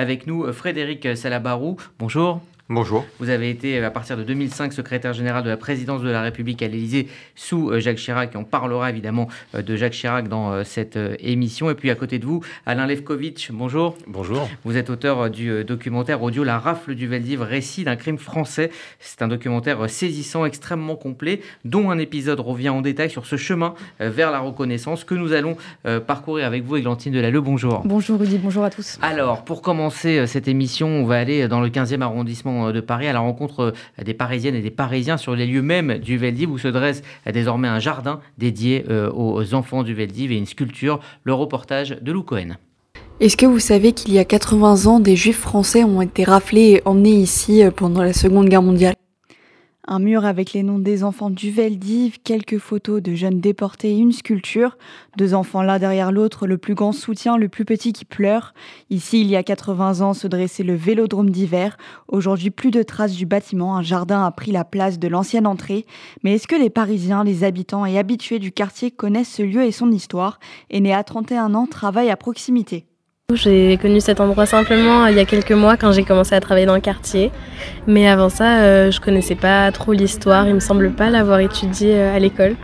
Avec nous, Frédéric Salabarou. Bonjour. Bonjour. Vous avez été, à partir de 2005, secrétaire général de la présidence de la République à l'Élysée sous euh, Jacques Chirac. Et on parlera évidemment euh, de Jacques Chirac dans euh, cette émission. Et puis à côté de vous, Alain Levkovitch. Bonjour. Bonjour. Vous êtes auteur du documentaire audio La rafle du Veldiv, récit d'un crime français. C'est un documentaire saisissant, extrêmement complet, dont un épisode revient en détail sur ce chemin vers la reconnaissance que nous allons parcourir avec vous, Églantine Delalleux. Bonjour. Bonjour Rudy, bonjour à tous. Alors, pour commencer cette émission, on va aller dans le 15e arrondissement euh, de Paris à la rencontre euh, des Parisiennes et des Parisiens sur les lieux mêmes du Veldiv où se dresse euh, désormais un jardin dédié aux enfants du Veldiv et une sculpture, le reportage de Lou Cohen. Est-ce que vous savez qu'il y a 80 ans, des juifs français ont été raflés et emmenés ici pendant la Seconde Guerre mondiale? Un mur avec les noms des enfants du Veldiv, quelques photos de jeunes déportés une sculpture. Deux enfants l'un derrière l'autre, le plus grand soutient le plus petit qui pleure. Ici, il y a 80 ans, se dressait le vélodrome d'hiver. Aujourd'hui, plus de traces du bâtiment. Un jardin a pris la place de l'ancienne entrée. Mais est-ce que les Parisiens, les habitants et habitués du quartier connaissent ce lieu et son histoire? Et né à 31 ans, travaille à proximité. J'ai connu cet endroit simplement il y a quelques mois quand j'ai commencé à travailler dans le quartier. Mais avant ça, euh, je connaissais pas trop l'histoire. Il me semble pas l'avoir étudié euh, à l'école.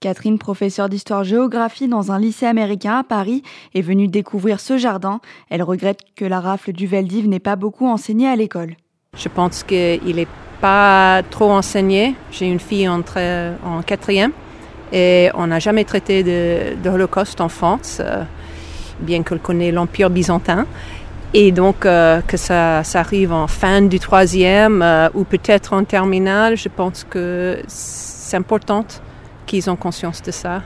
Catherine, professeure d'histoire-géographie dans un lycée américain à Paris, est venue découvrir ce jardin. Elle regrette que la rafle du Veldiv n'ait pas beaucoup enseigné à l'école. Je pense qu'il n'est pas trop enseigné. J'ai une fille en, en quatrième et on n'a jamais traité de, de Holocauste en France. Bien qu'elle connaît l'Empire byzantin. Et donc, euh, que ça, ça, arrive en fin du troisième euh, ou peut-être en terminale, je pense que c'est important qu'ils ont conscience de ça.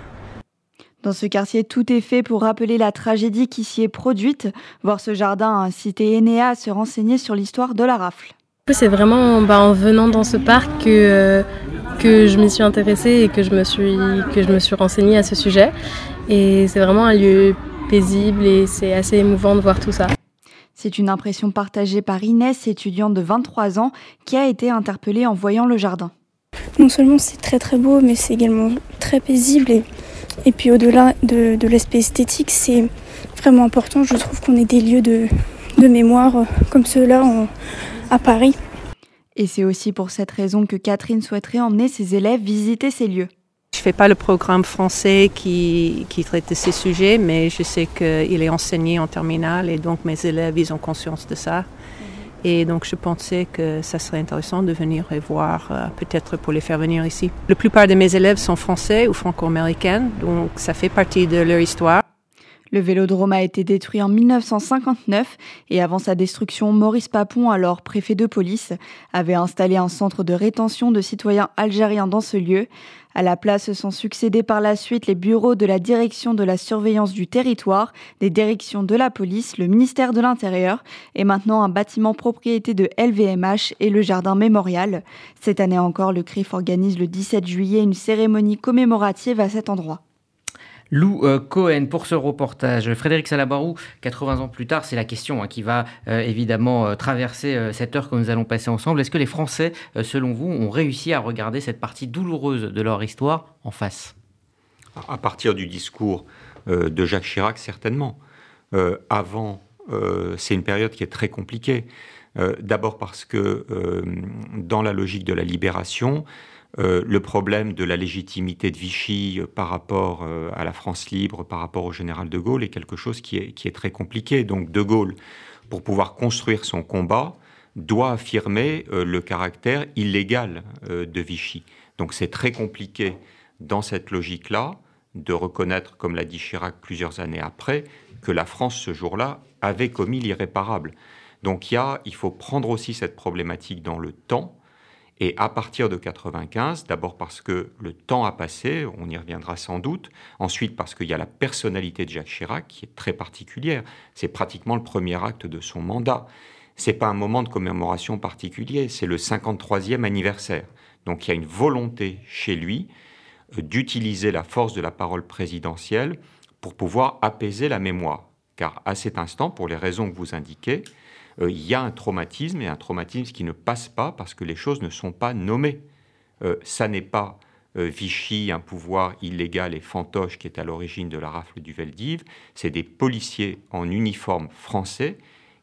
Dans ce quartier, tout est fait pour rappeler la tragédie qui s'y est produite. Voir ce jardin a incité Enéa à se renseigner sur l'histoire de la rafle. C'est vraiment bah, en venant dans ce parc que, euh, que je m'y suis intéressée et que je me suis, que je me suis renseignée à ce sujet. Et c'est vraiment un lieu paisible et c'est assez émouvant de voir tout ça. C'est une impression partagée par Inès, étudiante de 23 ans, qui a été interpellée en voyant le jardin. Non seulement c'est très très beau, mais c'est également très paisible. Et, et puis au-delà de, de l'aspect esthétique, c'est vraiment important. Je trouve qu'on ait des lieux de, de mémoire comme ceux-là à Paris. Et c'est aussi pour cette raison que Catherine souhaiterait emmener ses élèves visiter ces lieux. Je ne fais pas le programme français qui, qui traite de ces sujets, mais je sais qu'il est enseigné en terminale et donc mes élèves, ils ont conscience de ça. Et donc je pensais que ça serait intéressant de venir et voir, euh, peut-être pour les faire venir ici. La plupart de mes élèves sont français ou franco-américains, donc ça fait partie de leur histoire. Le vélodrome a été détruit en 1959 et avant sa destruction, Maurice Papon, alors préfet de police, avait installé un centre de rétention de citoyens algériens dans ce lieu. À la place sont succédés par la suite les bureaux de la direction de la surveillance du territoire, des directions de la police, le ministère de l'Intérieur et maintenant un bâtiment propriété de LVMH et le jardin mémorial. Cette année encore, le CRIF organise le 17 juillet une cérémonie commémorative à cet endroit. Lou euh, Cohen pour ce reportage. Frédéric Salabarou, 80 ans plus tard, c'est la question hein, qui va euh, évidemment euh, traverser cette heure que nous allons passer ensemble. Est-ce que les Français, selon vous, ont réussi à regarder cette partie douloureuse de leur histoire en face? À partir du discours de Jacques Chirac, certainement. avant, c'est une période qui est très compliquée. D'abord parce que dans la logique de la libération, euh, le problème de la légitimité de Vichy euh, par rapport euh, à la France libre, par rapport au général de Gaulle, est quelque chose qui est, très compliqué. Donc de Gaulle, pour pouvoir construire son combat, doit affirmer le caractère illégal de Vichy. Donc c'est très compliqué dans cette logique-là de reconnaître, comme l'a dit Chirac plusieurs années après, que la France ce jour-là avait commis l'irréparable. Donc il faut prendre aussi cette problématique dans le temps et à partir de 95, d'abord parce que le temps a passé, on y reviendra sans doute. Ensuite parce qu'il y a la personnalité de Jacques Chirac qui est très particulière. C'est pratiquement le premier acte de son mandat. C'est pas un moment de commémoration particulier, c'est le 53e anniversaire. Donc il y a une volonté chez lui euh, d'utiliser la force de la parole présidentielle pour pouvoir apaiser la mémoire. Car à cet instant, pour les raisons que vous indiquez, euh, il y a un traumatisme et un traumatisme qui ne passe pas parce que les choses ne sont pas nommées. Euh, ça n'est pas euh, Vichy, un pouvoir illégal et fantoche qui est à l'origine de la rafle du Veldiv, c'est des policiers en uniforme français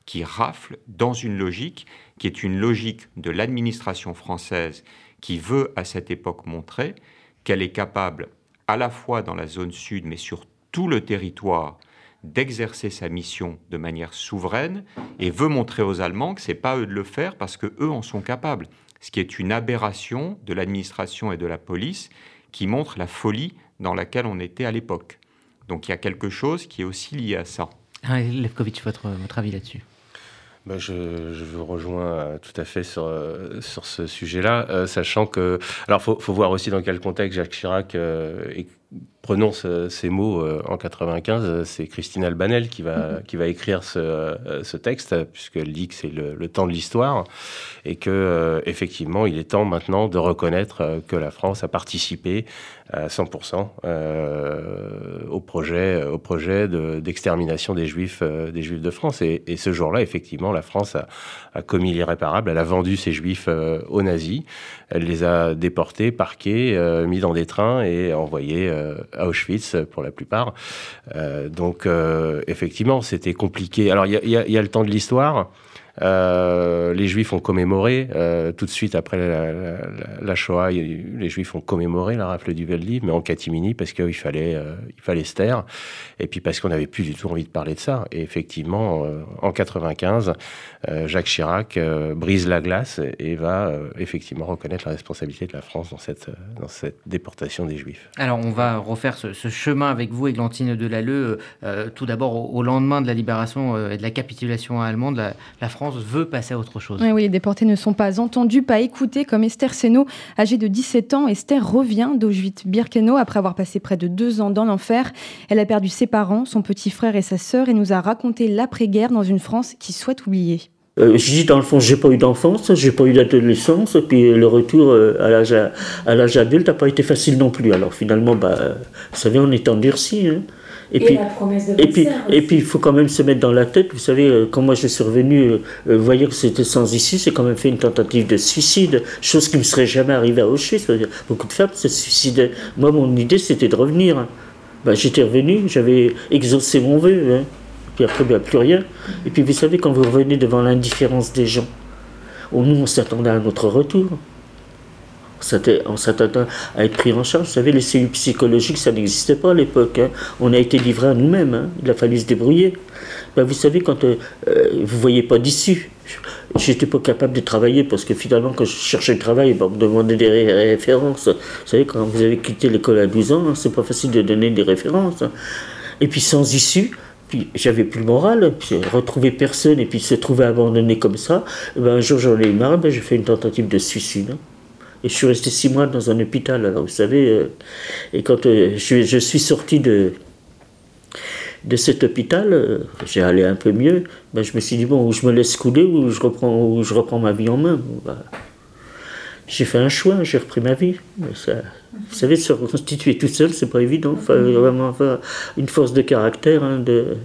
qui rafle dans une logique qui est une logique de l'administration française qui veut à cette époque montrer qu'elle est capable, à la fois dans la zone sud, mais sur tout le territoire, d'exercer sa mission de manière souveraine et veut montrer aux Allemands que c'est pas eux de le faire parce que eux en sont capables. Ce qui est une aberration de l'administration et de la police qui montre la folie dans laquelle on était à l'époque. Donc il y a quelque chose qui est aussi lié à ça. Ah, Levkovitch, votre, votre avis là-dessus? Je, je, vous rejoins euh, tout à fait sur, euh, sur ce sujet-là, euh, sachant que... Alors, il faut, faut, voir aussi dans quel contexte Jacques Chirac prononce ces mots en 95. C'est Christine Albanel qui va, mm-hmm. qui va écrire ce, ce texte, puisqu'elle dit que c'est le, le, temps de l'histoire, et que effectivement, il est temps maintenant de reconnaître que la France a participé à 100% euh, au projet, au projet d'extermination des Juifs, euh, des Juifs de France. Et, et ce jour-là, effectivement, la France a, a commis l'irréparable. Elle a vendu ces Juifs euh, aux nazis. Elle les a déportés, parqués, euh, mis dans des trains et envoyés euh, à Auschwitz pour la plupart. donc, effectivement, c'était compliqué. Alors, il y, y, y a, le temps de l'histoire. Euh, les Juifs ont commémoré, euh, tout de suite après la, Shoah, les Juifs ont commémoré la rafle du Veldiv, mais en catimini, parce qu'il fallait, euh, fallait se taire, et puis parce qu'on n'avait plus du tout envie de parler de ça. Et effectivement, en 95, euh, Jacques Chirac brise la glace et va effectivement reconnaître la responsabilité de la France dans cette, déportation des Juifs. Alors, on va refaire ce, chemin avec vous, Églantine Delalleux. tout d'abord, au, lendemain de la libération et de la capitulation allemande, la France veut passer à autre chose. Oui, oui, les déportés ne sont pas entendus, pas écoutés, comme Esther Seno, âgée de 17 ans. Esther revient d'Auschwitz-Birkenau après avoir passé près de deux ans dans l'enfer. Elle a perdu ses parents, son petit frère et sa sœur et nous a raconté l'après-guerre dans une France qui souhaite oublier. Euh, je dis dans le fond, j'ai pas eu d'enfance, j'ai pas eu d'adolescence, et puis le retour euh, à l'âge à l'âge adulte n'a pas été facile non plus. Alors finalement, bah, vous savez, on est endurci. Hein. Et, et, puis, la promesse de et puis, et puis, il faut quand même se mettre dans la tête. Vous savez, euh, quand moi je suis revenu, euh, vous voyez que c'était sans issue, c'est quand même fait une tentative de suicide, chose qui ne me serait jamais arrivée à Auschwitz. Beaucoup de femmes se suicidaient. Moi, mon idée, c'était de revenir. Ben, J'étais revenu, j'avais exaucé mon vœu. Hein. Puis après, ben, plus rien. Et puis, vous savez, quand vous revenez devant l'indifférence des gens, nous, on s'attendait à notre retour on s'attendait à être pris en charge. Vous savez, les cellules psychologiques, ça n'existait pas à l'époque. Hein. On a été livrés à nous-mêmes. Hein. Il a fallu se débrouiller. Ben, vous savez, quand euh, euh vous ne voyez pas d'issue, j'étais pas capable de travailler parce que finalement, quand je cherchais le travail, ben, on me demandait des références. Vous savez, quand vous avez quitté l'école à 12 ans, hein, c'est pas facile de donner des références. Hein. Et puis sans issue, puis j'avais plus le moral, puis retrouver personne et puis se trouver abandonné comme ça. Ben, un jour j'en ai eu marre, ben, j'ai fait une tentative de suicide. Hein. Et je suis resté six mois dans un hôpital. Alors, vous savez, euh, et quand euh, je, suis sorti de, de cet hôpital, euh, j'ai allé un peu mieux. Ben, je me suis dit, bon, ou je me laisse couler ou je reprends, je reprends ma vie en main? Ben, j'ai fait un choix, j'ai repris ma vie. Ça, vous savez, se reconstituer tout seul, c'est pas évident. Il faut vraiment avoir une force de caractère. Hein, de...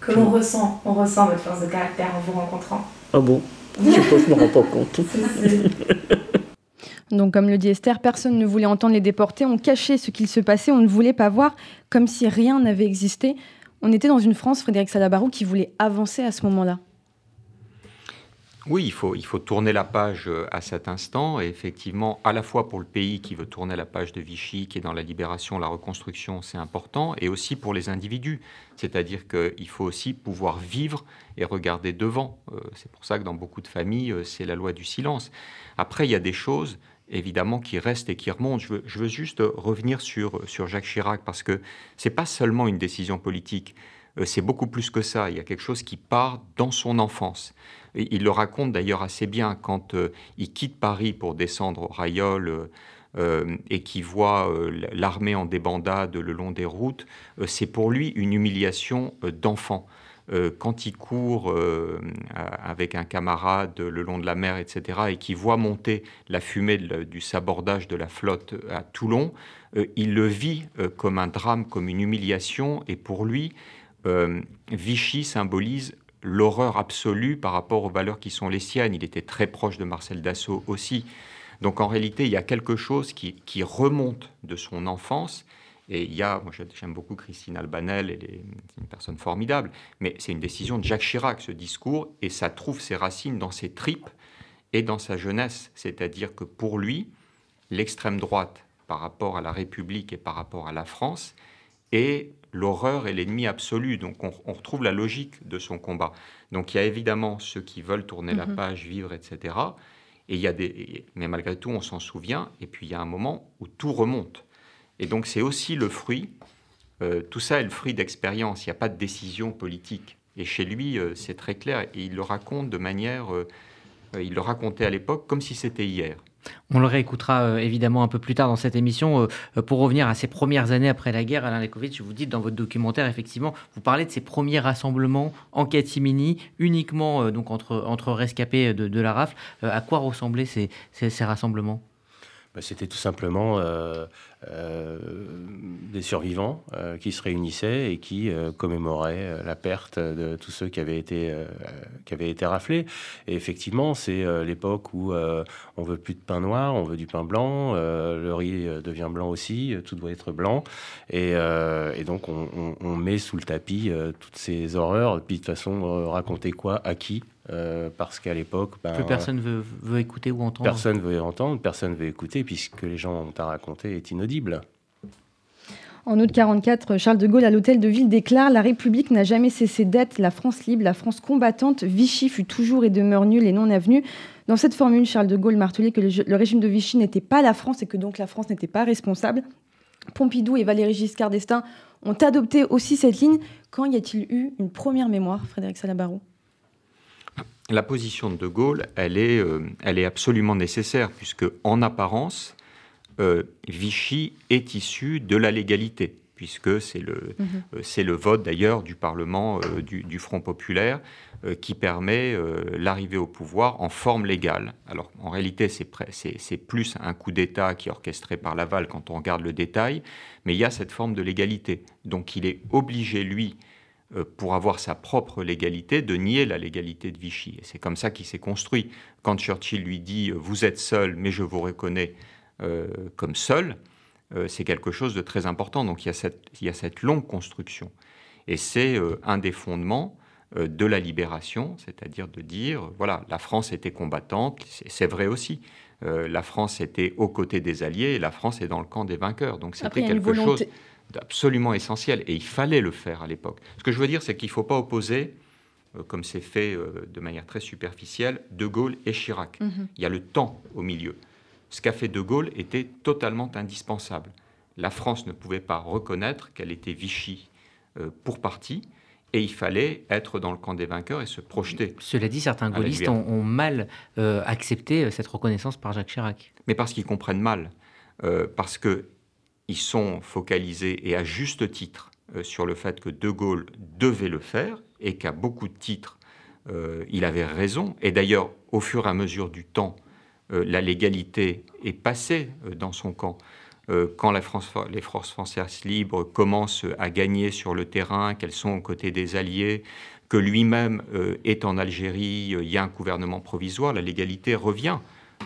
Que l'on ressent, on ressent votre force de caractère en vous rencontrant? Ah bon? Je sais pas, je me rends pas compte. Donc, comme le dit Esther, personne ne voulait entendre les déportés, on cachait ce qu'il se passait, on ne voulait pas voir, comme si rien n'avait existé. On était dans une France, Frédéric Salabarou, qui voulait avancer à ce moment-là. Oui, il faut, il faut tourner la page euh, à cet instant. Et effectivement, à la fois pour le pays qui veut tourner la page de Vichy, qui est dans la libération, la reconstruction, c'est important, et aussi pour les individus. C'est-à-dire qu'il faut aussi pouvoir vivre et regarder devant. Euh, c'est pour ça que dans beaucoup de familles, euh, c'est la loi du silence. Après, il y a des choses évidemment qui reste et qui remonte. Je veux, je veux juste revenir sur, sur Jacques Chirac parce que c'est pas seulement une décision politique, c'est beaucoup plus que ça. Il y a quelque chose qui part dans son enfance. Il le raconte d'ailleurs assez bien quand euh, il quitte Paris pour descendre au Rayol. Euh, et qui voit euh, l'armée en débandade le long des routes, euh, c'est pour lui une humiliation d'enfant. Euh, quand il court euh, avec un camarade le long de la mer, etc., et qui voit monter la fumée du sabordage de la flotte à Toulon, euh, il le vit comme un drame, comme une humiliation, et pour lui, Vichy symbolise l'horreur absolue par rapport aux valeurs qui sont les siennes. Il était très proche de Marcel Dassault aussi. Donc en réalité, il y a quelque chose qui, qui remonte de son enfance Et il y a, moi j'aime beaucoup Christine Albanel, elle est une personne formidable, mais c'est une décision de Jacques Chirac, ce discours, et ça trouve ses racines dans ses tripes et dans sa jeunesse. C'est-à-dire que pour lui, l'extrême droite par rapport à la République et par rapport à la France est l'horreur est l'ennemi absolu. Donc on, retrouve la logique de son combat. Donc il y a évidemment ceux qui veulent tourner la mhm. page, vivre, etc. Et il y a des, mais malgré tout, on s'en souvient. Et puis il y a un moment où tout remonte. Et donc c'est aussi le fruit, euh, tout ça est le fruit d'expérience, il n'y a pas de décision politique. Et chez lui, euh, c'est très clair, et il le raconte de manière, euh, il le racontait à l'époque comme si c'était hier. On le réécoutera évidemment un peu plus tard dans cette émission. pour revenir à ces premières années après la guerre, Alain Lekovitch, vous dites dans votre documentaire, effectivement, vous parlez de ces premiers rassemblements en catimini, uniquement donc entre, entre rescapés de, la rafle. à quoi ressemblaient ces, ces rassemblements? Bah, C'était tout simplement euh, des survivants euh, qui se réunissaient et qui euh, commémoraient la perte de tous ceux qui avaient été, qui avaient été raflés. Et effectivement, c'est l'époque où on veut plus de pain noir, on veut du pain blanc, le riz devient blanc aussi, tout doit être blanc. Et, et donc, on, on, met sous le tapis toutes ces horreurs. Puis de toute façon, raconter quoi, à qui? Parce qu'à l'époque... Ben, Plus personne veut, veut, écouter ou entendre. Personne veut entendre, personne veut écouter, puisque les gens ont à raconter est inaudible. En août 44, Charles de Gaulle à l'hôtel de ville déclare La République n'a jamais cessé d'être la France libre, la France combattante. Vichy fut toujours et demeure nul et non avenu. Dans cette formule, Charles de Gaulle martelait que le, régime de Vichy n'était pas la France et que donc la France n'était pas responsable. Pompidou et Valéry Giscard d'Estaing ont adopté aussi cette ligne. Quand y a-t-il eu une première mémoire, Frédéric Salabarou? La position de De Gaulle, elle est, euh, elle est absolument nécessaire, puisque en apparence, euh, Vichy est issu de la légalité, puisque c'est le, mhm. euh, le vote d'ailleurs du Parlement du, Front populaire qui permet l'arrivée au pouvoir en forme légale. Alors en réalité, c'est plus un coup d'État qui est orchestré par Laval quand on regarde le détail, mais il y a cette forme de légalité. Donc il est obligé, lui, pour avoir sa propre légalité, de nier la légalité de Vichy. Et c'est comme ça qu'il s'est construit. Quand Churchill lui dit ⁇ Vous êtes seul, mais je vous reconnais ⁇ euh, comme seul, euh, c'est quelque chose de très important. Donc il y a cette, il y a cette longue construction. Et c'est euh, un des fondements de la libération, c'est-à-dire de dire, voilà, la France était combattante, c'est vrai aussi. la France était aux côtés des Alliés et la France est dans le camp des vainqueurs. Donc c'était quelque chose d'absolument essentiel et il fallait le faire à l'époque. Ce que je veux dire, c'est qu'il ne faut pas opposer, comme c'est fait de manière très superficielle, De Gaulle et Chirac. Mhm. Il y a le temps au milieu ce qu'a fait De Gaulle était totalement indispensable. La France ne pouvait pas reconnaître qu'elle était Vichy euh, pour partie, et il fallait être dans le camp des vainqueurs et se projeter. Cela dit, certains gaullistes ont, mal euh, accepté euh, cette reconnaissance par Jacques Chirac. Mais parce qu'ils comprennent mal, parce qu'ils sont focalisés, et à juste titre, sur le fait que De Gaulle devait le faire, et qu'à beaucoup de titres, il avait raison. Et d'ailleurs, au fur et à mesure du temps, euh, la légalité est passée euh, dans son camp. Euh, quand les forces françaises libres commencent à gagner sur le terrain, qu'elles sont aux côtés des Alliés, que lui-même est en Algérie, il y a un gouvernement provisoire, la légalité revient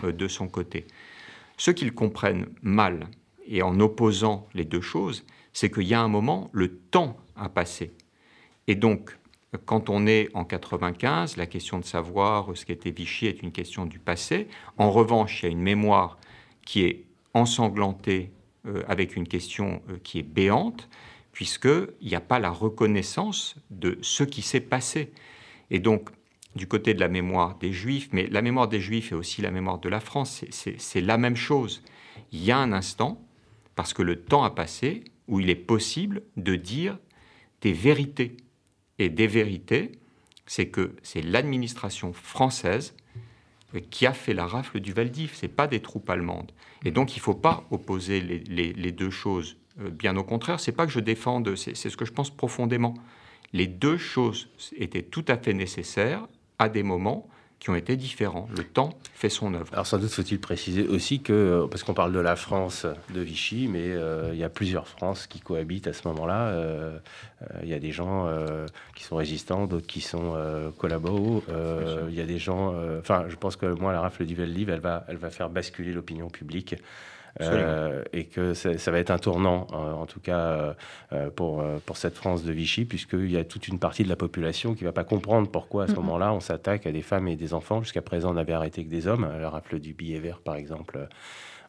de son côté. Ce qu'ils comprennent mal, et en opposant les deux choses, c'est qu'il y a un moment, le temps a passé. Et donc, quand on est en 95, la question de savoir ce qu'était Vichy est une question du passé. En revanche, il y a une mémoire qui est ensanglantée euh, avec une question euh, qui est béante, puisqu'il n'y a pas la reconnaissance de ce qui s'est passé. Et donc, du côté de la mémoire des Juifs, mais la mémoire des Juifs est aussi la mémoire de la France, c'est la même chose. Il y a un instant, parce que le temps a passé, où il est possible de dire des vérités et des vérités, c'est que c'est l'administration française qui a fait la rafle du Valdiv, ce n'est pas des troupes allemandes. Et donc il ne faut pas opposer les, deux choses. Euh, bien au contraire, c'est pas que je défende, c'est ce que je pense profondément. Les deux choses étaient tout à fait nécessaires à des moments qui ont été différents. Le temps fait son œuvre. Alors sans doute faut-il préciser aussi que, euh, parce qu'on parle de la France de Vichy, mais euh, il y a plusieurs France qui cohabitent à ce moment-là. Euh, il y a des gens qui sont résistants, d'autres qui sont collabos. Il y a des gens... Enfin, je pense que moi, la rafle du Veldiv, elle va, elle va faire basculer l'opinion publique. Et que ça, va être un tournant, en tout cas pour, pour cette France de Vichy, puisqu'il y a toute une partie de la population qui ne va pas comprendre pourquoi à ce moment-là on s'attaque à des femmes et des enfants. Jusqu'à présent, on avait arrêté que des hommes, la rafle du billet vert par exemple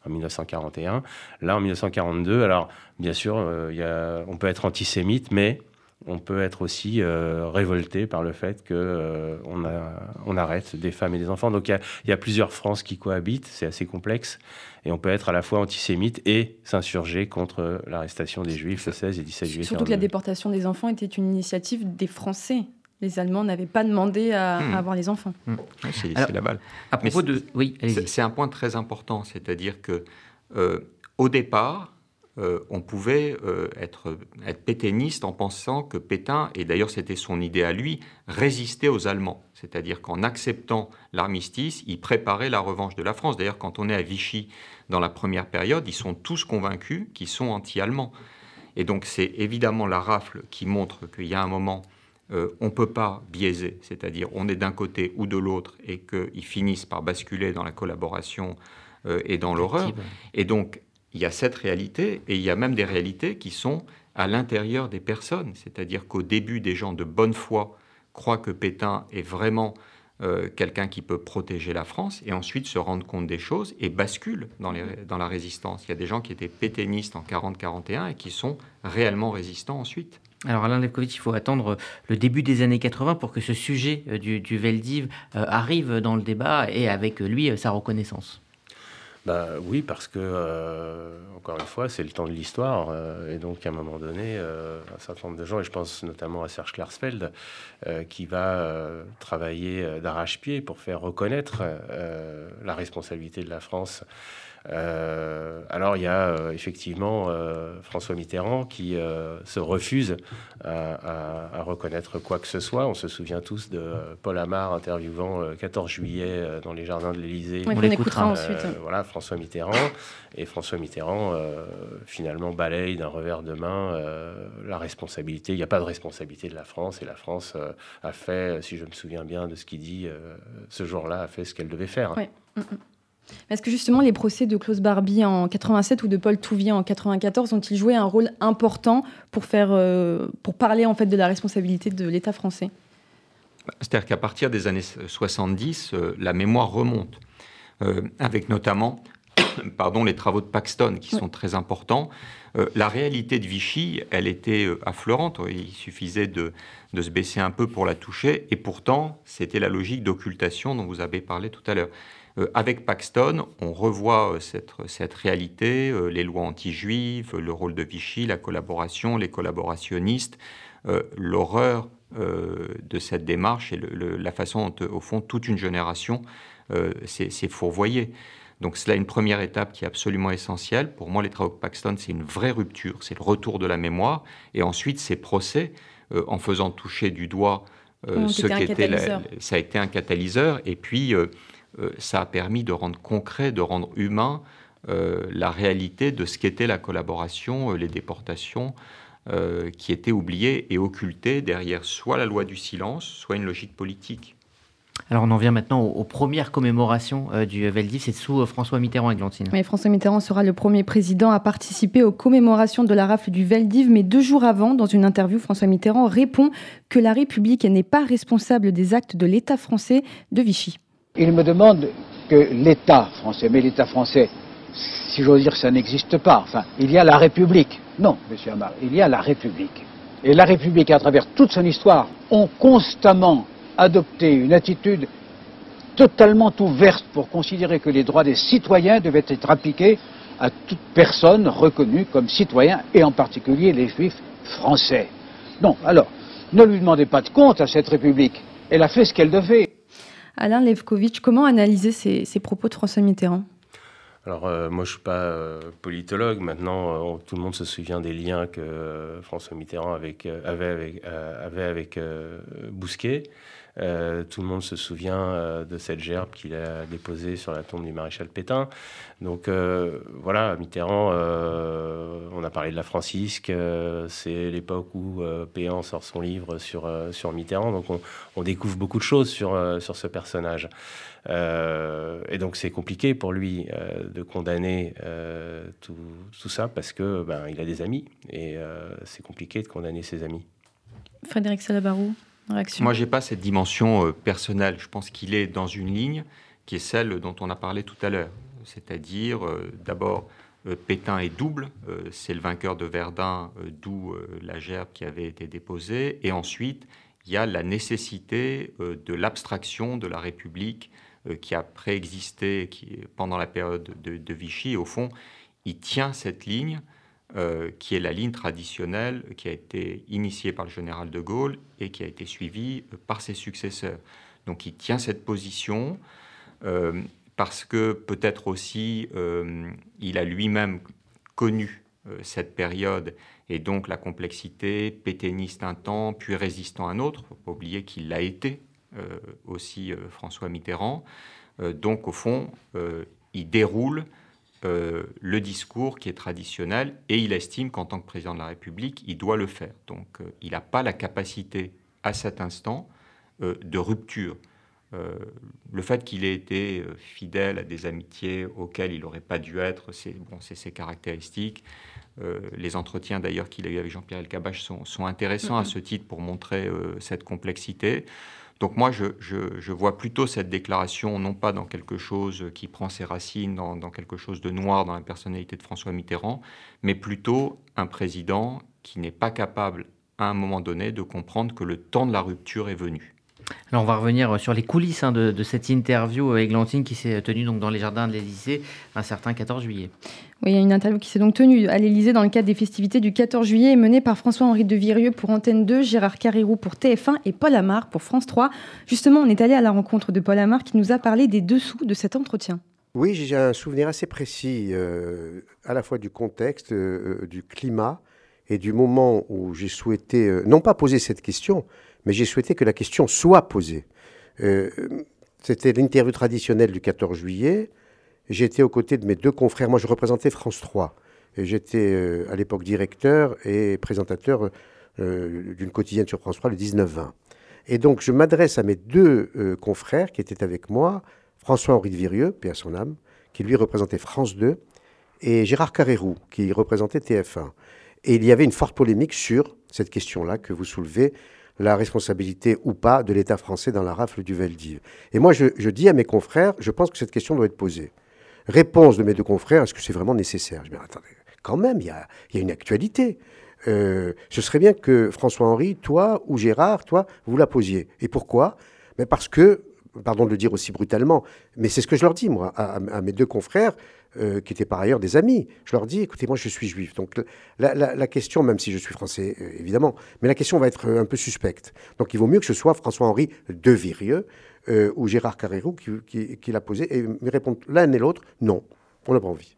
en 1941. Là, en 1942, alors bien sûr, il y a, on peut être antisémite, mais on peut être aussi euh, révolté par le fait qu'on euh, on arrête des femmes et des enfants. Donc il y, a plusieurs France qui cohabitent, c'est assez complexe, et on peut être à la fois antisémite et s'insurger contre l'arrestation des Juifs le 16 et 17 juillet. Surtout que la déportation des enfants était une initiative des Français. Les Allemands n'avaient pas demandé à, hmm. avoir les enfants. Hmm. C'est la balle. À propos de, oui, c'est un point très important, c'est-à-dire que euh, au départ, euh, on pouvait euh, être, être, pétainiste en pensant que Pétain, et d'ailleurs c'était son idée à lui, résistait aux Allemands. C'est-à-dire qu'en acceptant l'armistice, il préparait la revanche de la France. D'ailleurs, quand on est à Vichy dans la première période, ils sont tous convaincus qu'ils sont anti-allemands. Et donc c'est évidemment la rafle qui montre qu'il y a un moment, euh, on ne peut pas biaiser, c'est-à-dire on est d'un côté ou de l'autre et qu'ils finissent par basculer dans la collaboration et dans l'horreur. Et donc il y a cette réalité et il y a même des réalités qui sont à l'intérieur des personnes. C'est-à-dire qu'au début, des gens de bonne foi croient que Pétain est vraiment euh, quelqu'un qui peut protéger la France et ensuite se rendent compte des choses et basculent dans, les, dans la résistance. Il y a des gens qui étaient pétainistes en 40-41 et qui sont réellement résistants ensuite. Alors Alain Levkovitch, il faut attendre le début des années 80 pour que ce sujet euh, du, du Veldiv euh, arrive dans le débat et avec lui sa reconnaissance. Bah, oui, parce que, euh, encore une fois, c'est le temps de l'histoire. Euh, et donc, à un moment donné, euh, un certain nombre de gens, et je pense notamment à Serge Klarsfeld, qui va travailler d'arrache-pied pour faire reconnaître la responsabilité de la France euh, alors il y a euh, effectivement euh, François Mitterrand qui se refuse à, reconnaître quoi que ce soit. On se souvient tous de Paul Amar interviewant le 14 juillet dans les jardins de l'Élysée. on, l'écoutera ensuite. Voilà, François Mitterrand. Et François Mitterrand finalement balaye d'un revers de main la responsabilité. Il n'y a pas de responsabilité de la France et la France a fait, si je me souviens bien de ce qu'il dit, ce jour-là a fait ce qu'elle devait faire. Oui. Mm, mm. Est-ce que justement les procès de Klaus Barbie en 87 ou de Paul Touvier en 94 ont-ils joué un rôle important pour, faire, euh, pour parler en fait de la responsabilité de l'État français? C'est-à-dire qu'à partir des années 70, euh, la mémoire remonte, euh, avec notamment pardon, les travaux de Paxton qui sont très importants. la réalité de Vichy, elle était affleurante. Il suffisait de, de, se baisser un peu pour la toucher. Et pourtant, c'était la logique d'occultation dont vous avez parlé tout à l'heure. Euh, avec Paxton, on revoit euh, cette, réalité, euh, les lois anti-juives, le rôle de Vichy, la collaboration, les collaborationnistes, l'horreur de cette démarche et la façon dont, au fond, toute une génération s'est fourvoyée. Donc cela est une première étape qui est absolument essentielle. Pour moi, les travaux de Paxton, c'est une vraie rupture, c'est le retour de la mémoire. Et ensuite, ces procès, en faisant toucher du doigt ce qu'était... Ça a été un catalyseur. Et puis, euh, ça a permis de rendre concret, de rendre humain euh, la réalité de ce qu'était la collaboration, euh, les déportations, qui étaient oubliées et occultées derrière soit la loi du silence, soit une logique politique. Alors on en vient maintenant aux, premières commémorations du Veldiv, c'est sous François Mitterrand, Glantine. Oui, François Mitterrand sera le premier président à participer aux commémorations de la rafle du Veldiv, mais deux jours avant, dans une interview, François Mitterrand répond que la République n'est pas responsable des actes de l'État français de Vichy. Il me demande que l'État français, mais l'État français, si j'ose dire, ça n'existe pas. Enfin, il y a la République. Non, monsieur Amar, il y a la République. Et la République, à travers toute son histoire, ont constamment adopté une attitude totalement ouverte pour considérer que les droits des citoyens devaient être appliqués à toute personne reconnue comme citoyen, et en particulier les juifs français. Non, alors, ne lui demandez pas de compte à cette République. Elle a fait ce qu'elle devait. Alain Levkovitch, comment analyser ces, propos de François Mitterrand? Alors euh, moi je suis pas euh, politologue. Maintenant euh, tout le monde se souvient des liens que François Mitterrand avait avec Bousquet. Euh, tout le monde se souvient euh, de cette gerbe qu'il a déposée sur la tombe du maréchal Pétain. Donc euh, voilà, Mitterrand, on a parlé de la Francisque, c'est l'époque où Péan sort son livre sur, sur Mitterrand, donc on, découvre beaucoup de choses sur, sur ce personnage. et donc c'est compliqué pour lui de condamner tout, tout, ça parce que ben, il a des amis et c'est compliqué de condamner ses amis. Frédéric Salabarou Réaction. Moi, j'ai pas cette dimension euh, personnelle. Je pense qu'il est dans une ligne qui est celle dont on a parlé tout à l'heure. C'est-à-dire, euh, d'abord, euh, Pétain est double. c'est le vainqueur de Verdun, d'où la gerbe qui avait été déposée. Et ensuite, il y a la nécessité de l'abstraction de la République qui a préexisté pendant la période de, de Vichy. Au fond, il tient cette ligne euh, qui est la ligne traditionnelle qui a été initiée par le général de Gaulle et qui a été suivie euh, par ses successeurs. Donc il tient cette position euh, parce que peut-être aussi il a lui-même connu cette période et donc la complexité, pétainiste un temps, puis résistant un autre. Il ne faut pas oublier qu'il l'a été aussi François Mitterrand. donc au fond, il déroule euh, le discours qui est traditionnel et il estime qu'en tant que président de la République, il doit le faire. Donc euh, il n'a pas la capacité à cet instant euh, de rupture. le fait qu'il ait été fidèle à des amitiés auxquelles il n'aurait pas dû être, c'est bon, ses caractéristiques. les entretiens d'ailleurs qu'il a eu avec Jean-Pierre Elkabbach sont, sont intéressants à ce titre pour montrer cette complexité. Donc moi, je, vois plutôt cette déclaration non pas dans quelque chose qui prend ses racines dans, quelque chose de noir dans la personnalité de François Mitterrand, mais plutôt un président qui n'est pas capable à un moment donné de comprendre que le temps de la rupture est venu. Alors on va revenir sur les coulisses hein, de, cette interview églantine qui s'est tenue donc dans les jardins de l'Élysée un certain 14 juillet. Oui, il y a une interview qui s'est donc tenue à l'Élysée dans le cadre des festivités du 14 juillet menée par François-Henri de Virieux pour Antenne 2, Gérard Carrérou pour TF1 et Paul Amar pour France 3. Justement, on est allé à la rencontre de Paul Amar qui nous a parlé des dessous de cet entretien. Oui, j'ai un souvenir assez précis euh, à la fois du contexte, euh, euh, du climat et du moment où j'ai souhaité, non pas poser cette question, mais j'ai souhaité que la question soit posée. Euh, c'était l'interview traditionnelle du 14 juillet. J'étais aux côtés de mes deux confrères. Moi, je représentais France 3. J'étais euh, à l'époque directeur et présentateur euh, d'une quotidienne sur France 3, le 19-20. Et donc, je m'adresse à mes deux confrères qui étaient avec moi, François-Henri de Virieux, paix à son âme, qui lui représentait France 2, et Gérard Carrérou, qui représentait TF1. Et il y avait une forte polémique sur cette question-là que vous soulevez, la responsabilité ou pas de l'État français dans la rafle du Veldiv. Et moi, je, dis à mes confrères, je pense que cette question doit être posée. Réponse de mes deux confrères, est-ce que c'est vraiment nécessaire? Je dis, attendez, quand même, il y a, une actualité. Euh, ce serait bien que François-Henri, toi ou Gérard, toi, vous la posiez. Et pourquoi? Mais Parce que, pardon de le dire aussi brutalement, mais c'est ce que je leur dis, moi, à mes deux confrères, euh, qui étaient par ailleurs des amis. Je leur dis, écoutez, moi je suis juif. Donc la, question, même si je suis français, euh, évidemment, mais la question va être euh, un peu suspecte. Donc il vaut mieux que ce soit François-Henri de Virieux ou Gérard Carrérou qui, qui l'a posé et me répondent l'un et l'autre, non, on n'a pas envie.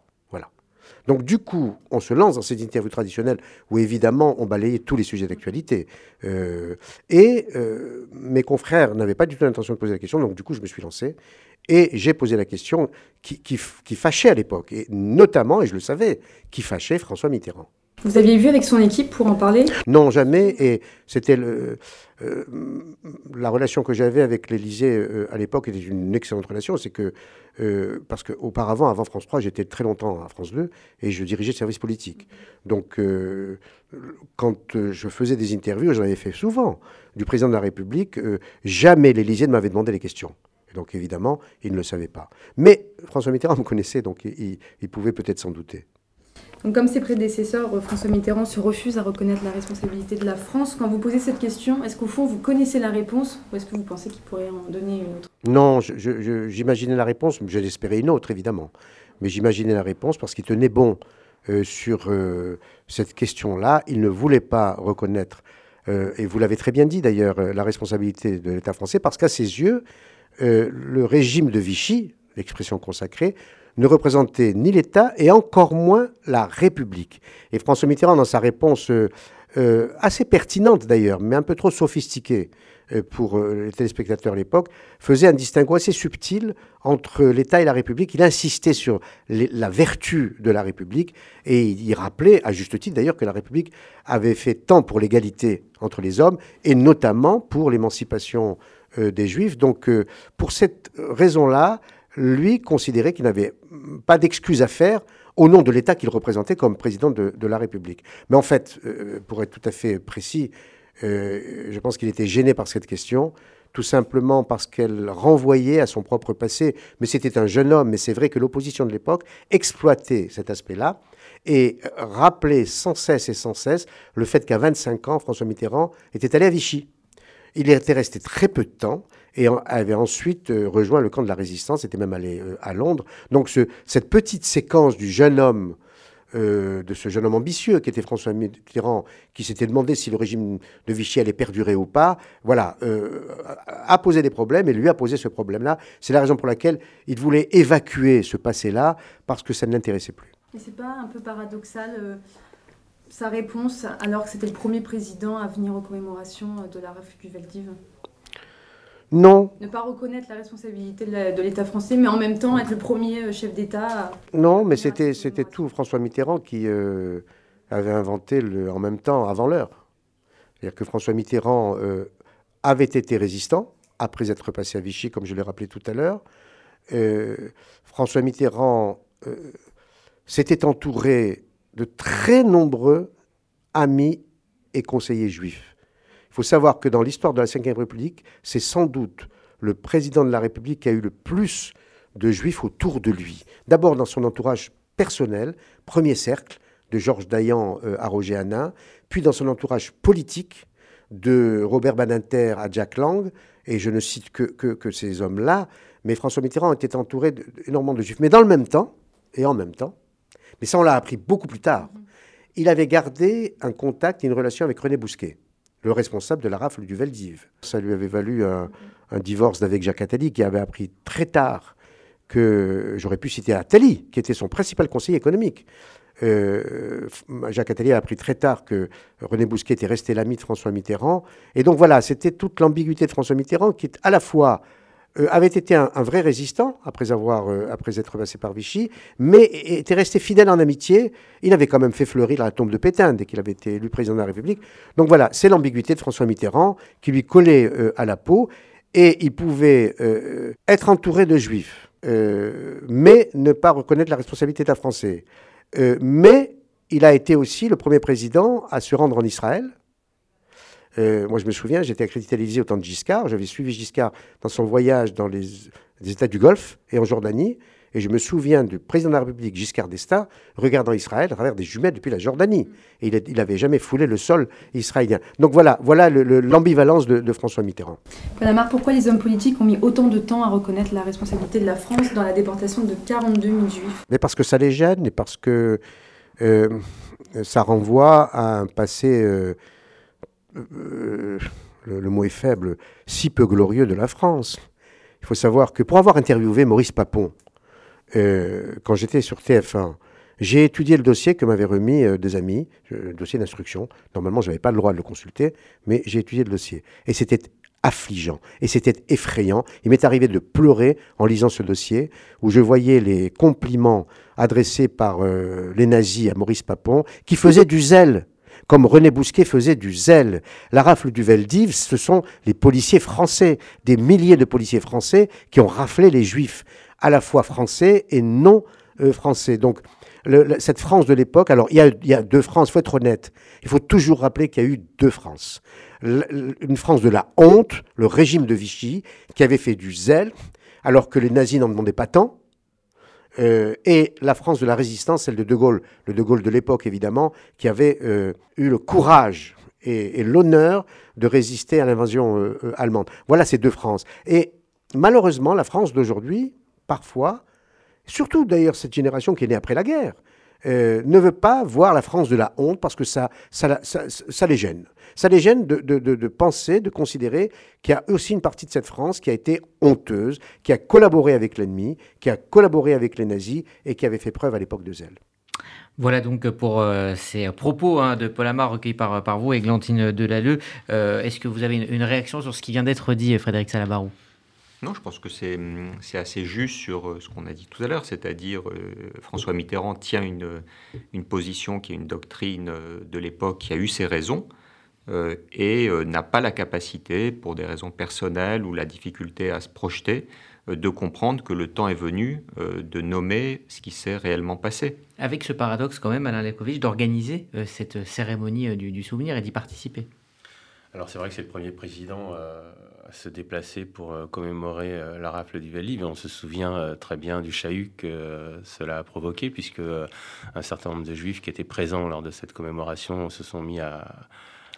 Donc du coup, on se lance dans cette interview traditionnelle où évidemment on balayait tous les sujets d'actualité. et mes confrères n'avaient pas du tout l'intention de poser la question, donc du coup je me suis lancé. Et j'ai posé la question qui, qui, fâchait à l'époque, et notamment, et je le savais, qui fâchait François Mitterrand. Vous aviez vu avec son équipe pour en parler? Non, jamais. Et c'était euh, la relation que j'avais avec l'Élysée euh, à l'époque était une excellente relation. C'est que, euh, parce qu'auparavant, avant France 3, j'étais très longtemps à France 2 et je dirigeais le service politique. Donc, quand je faisais des interviews, j'en avais fait souvent, du président de la République, jamais l'Élysée ne m'avait demandé les questions. Donc évidemment, il ne le savait pas. Mais François Mitterrand me connaissait, donc il, pouvait peut-être s'en douter. Donc, comme ses prédécesseurs, François Mitterrand se refuse à reconnaître la responsabilité de la France. Quand vous posez cette question, est-ce qu'au fond vous connaissez la réponse ou est-ce que vous pensez qu'il pourrait en donner une autre? Non, j'imaginais la réponse, mais j'espérais une autre évidemment. Mais j'imaginais la réponse parce qu'il tenait bon euh, sur euh, cette question-là. Il ne voulait pas reconnaître, euh, et vous l'avez très bien dit d'ailleurs, la responsabilité de l'État français parce qu'à ses yeux, euh, le régime de Vichy, l'expression consacrée, ne représentait ni l'État et encore moins la République. Et François Mitterrand, dans sa réponse euh, euh, assez pertinente d'ailleurs, mais un peu trop sophistiquée euh, pour les téléspectateurs à l'époque, faisait un distinguo assez subtil entre l'État et la République. Il insistait sur la vertu de la République et il rappelait, à juste titre d'ailleurs, que la République avait fait tant pour l'égalité entre les hommes et notamment pour l'émancipation des Juifs. Donc pour cette raison-là, lui considérait qu'il n'avait pas d'excuse à faire au nom de l'État qu'il représentait comme président de, la République. Mais en fait, pour être tout à fait précis, euh, je pense qu'il était gêné par cette question, tout simplement parce qu'elle renvoyait à son propre passé. Mais c'était un jeune homme, mais c'est vrai que l'opposition de l'époque exploitait cet aspect-là et rappelait sans cesse et sans cesse le fait qu'à 25 ans, François Mitterrand était allé à Vichy. Il était resté très peu de temps et avait ensuite euh, rejoint le camp de la résistance, était même allé euh, à Londres. Donc cette petite séquence du jeune homme euh, de ce jeune homme ambitieux qui était François Mitterrand, qui s'était demandé si le régime de Vichy allait perdurer ou pas, voilà, a posé des problèmes et lui a posé ce problème-là. C'est la raison pour laquelle il voulait évacuer ce passé-là parce que ça ne l'intéressait plus. Et c'est pas un peu paradoxal sa réponse alors que c'était le premier président à venir aux commémorations de la République du non. Ne pas reconnaître la responsabilité de l'État français, mais en même temps être le premier euh, chef d'État. Non, mais c'était c'était tout François Mitterrand qui euh, avait inventé le en même temps avant l'heure. C'est-à-dire que François Mitterrand euh, avait été résistant après être passé à Vichy, comme je l'ai rappelé tout à l'heure. François Mitterrand s'était entouré de très nombreux amis et conseillers juifs. Faut savoir que dans l'histoire de la Ve République, c'est sans doute le président de la République qui a eu le plus de juifs autour de lui. D'abord dans son entourage personnel, premier cercle, de Georges Dayan euh, à Roger Hanin, puis dans son entourage politique, de Robert Badinter à Jack Lang, et je ne cite que, que, ces hommes-là, mais François Mitterrand était entouré d'énormément de juifs. Mais dans le même temps, et en même temps, mais ça on l'a appris beaucoup plus tard, il avait gardé un contact et une relation avec René Bousquet le responsable de la rafle du Veldiv. Ça lui avait valu un, divorce d'avec Jacques Attali, qui avait appris très tard que j'aurais pu citer Attali, qui était son principal conseiller économique. Euh, Jacques Attali a appris très tard que René Bousquet était resté l'ami de François Mitterrand. Et donc voilà, c'était toute l'ambiguïté de François Mitterrand qui est à la fois avait été un, vrai résistant après, avoir, euh, après être passé par Vichy, mais était resté fidèle en amitié. Il avait quand même fait fleurir la tombe de Pétain dès qu'il avait été élu président de la République. Donc voilà, c'est l'ambiguïté de François Mitterrand qui lui collait euh, à la peau et il pouvait être entouré de juifs, mais ne pas reconnaître la responsabilité d'un Français. mais il a été aussi le premier président à se rendre en Israël euh, moi, je me souviens, j'étais accrédité à l'Élysée au temps de Giscard. J'avais suivi Giscard dans son voyage dans les, États du Golfe et en Jordanie. Et je me souviens du président de la République, Giscard d'Estaing, regardant Israël à travers des jumelles depuis la Jordanie. Et il n'avait jamais foulé le sol israélien. Donc voilà, voilà l'ambivalence de, François Mitterrand. Madame pourquoi les hommes politiques ont mis autant de temps à reconnaître la responsabilité de la France dans la déportation de 42 000 juifs? Mais parce que ça les gêne et parce que euh, ça renvoie à un passé... Euh, euh, le, mot est faible, si peu glorieux de la France. Il faut savoir que pour avoir interviewé Maurice Papon, euh, quand j'étais sur TF1, j'ai étudié le dossier que m'avaient remis euh, des amis, le dossier d'instruction. Normalement, je n'avais pas le droit de le consulter, mais j'ai étudié le dossier. Et c'était affligeant, et c'était effrayant. Il m'est arrivé de pleurer en lisant ce dossier, où je voyais les compliments adressés par les nazis à Maurice Papon, qui faisait du zèle comme René Bousquet faisait du zèle. La rafle du Veldiv, ce sont les policiers français, des milliers de policiers français qui ont raflé les juifs, à la fois français et non euh, français. Donc, cette France de l'époque, alors il y, a, deux France, il faut être honnête. Il faut toujours rappeler qu'il y a eu deux France. une France de la honte, le régime de Vichy, qui avait fait du zèle, alors que les nazis n'en demandaient pas tant. Euh, et la France de la résistance, celle de De Gaulle, le De Gaulle de l'époque évidemment, qui avait euh, eu le courage et, l'honneur de résister à l'invasion euh, allemande. Voilà ces deux France. Et malheureusement, la France d'aujourd'hui, parfois, surtout d'ailleurs cette génération qui est née après la guerre, ne veut pas voir la France de la honte parce que ça, ça, les gêne ça les gêne de, penser, de considérer qu'il y a aussi une partie de cette France qui a été honteuse, qui a collaboré avec l'ennemi, qui a collaboré avec les nazis et qui avait fait preuve à l'époque de zèle. Voilà donc pour euh, ces propos hein, de Paul Amar recueillis par, vous, Glantine Delalleux. Euh, Est-ce que vous avez une, une, réaction sur ce qui vient d'être dit, Frédéric Salabarou? Non, je pense que c'est assez juste sur euh, ce qu'on a dit tout à l'heure, c'est-à-dire euh, François Mitterrand tient une, une, position qui est une doctrine euh, de l'époque qui a eu ses raisons euh, et euh, n'a pas la capacité, pour des raisons personnelles ou la difficulté à se projeter, euh, de comprendre que le temps est venu de nommer ce qui s'est réellement passé. Avec ce paradoxe quand même, Alain Lekovitch, d'organiser cette cérémonie du souvenir et d'y participer. Alors c'est vrai que c'est le premier président à se déplacer pour euh, commémorer euh, la rafle du Veldiv. On se souvient euh, très bien du chahut que cela a provoqué, puisque un certain nombre de juifs qui étaient présents lors de cette commémoration se sont mis à,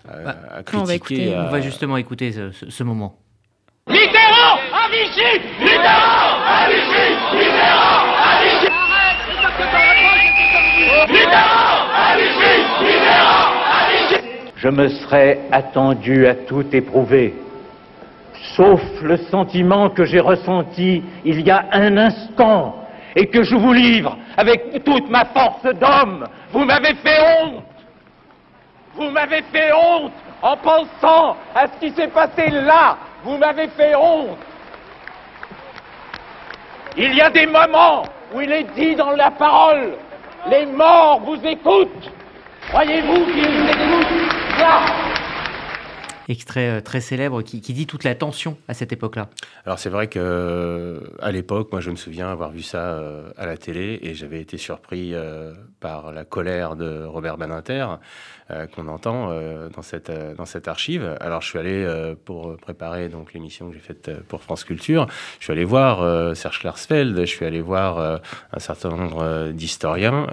à, bah, à critiquer. On va, écouter, à... on va, justement écouter ce, ce, ce moment. Mitterrand à Vichy Mitterrand à Vichy Mitterrand à Vichy Mitterrand à Vichy Mitterrand à Vichy Je me serais attendu à tout éprouver sauf le sentiment que j'ai ressenti il y a un instant et que je vous livre avec toute ma force d'homme. Vous m'avez fait honte. Vous m'avez fait honte en pensant à ce qui s'est passé là. Vous m'avez fait honte. Il y a des moments où il est dit dans la parole, les morts vous écoutent. Croyez-vous qu'ils écoutent? Extrait euh, très célèbre qui, dit toute la tension à cette époque-là. Alors c'est vrai que euh, à l'époque, moi je me souviens avoir vu ça euh, à la télé et j'avais été surpris par la colère de Robert Badinter euh, qu'on entend euh, dans cette dans cette archive. Alors je suis allé pour préparer l'émission que j'ai faite pour France Culture. Je suis allé voir Serge Klarsfeld, je suis allé voir un certain nombre d'historiens,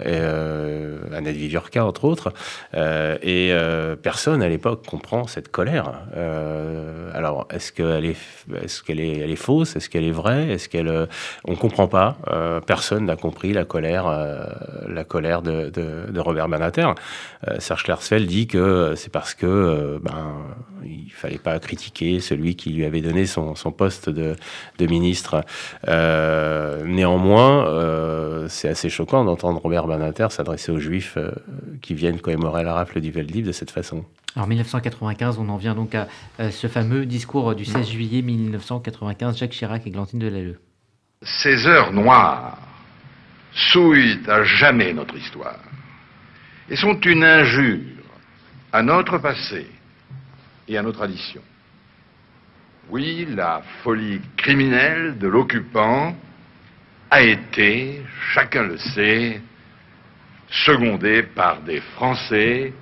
Annette Viviorca entre autres, et personne à l'époque comprend cette colère. Euh, alors, est-ce qu'elle est, est-ce qu'elle est, est fausse? Est-ce qu'elle est vraie? Est-ce qu'elle, euh, on comprend pas. Euh, Personne n'a compris la colère, euh, la colère de, de, de Robert Banater. Euh, Serge Klarsfeld dit que c'est parce que ben il fallait pas critiquer celui qui lui avait donné son, son poste de, de ministre. néanmoins, c'est assez choquant d'entendre Robert Banater s'adresser aux Juifs qui viennent commémorer la rafle du Veldiv de cette façon. Alors 1995, on en vient donc à, à ce fameux discours du 16 juillet 1995, Jacques Chirac et Glantine Delalleux. Ces heures noires souillent à jamais notre histoire et sont une injure à notre passé et à nos traditions. Oui, la folie criminelle de l'occupant a été, chacun le sait, secondée par des Français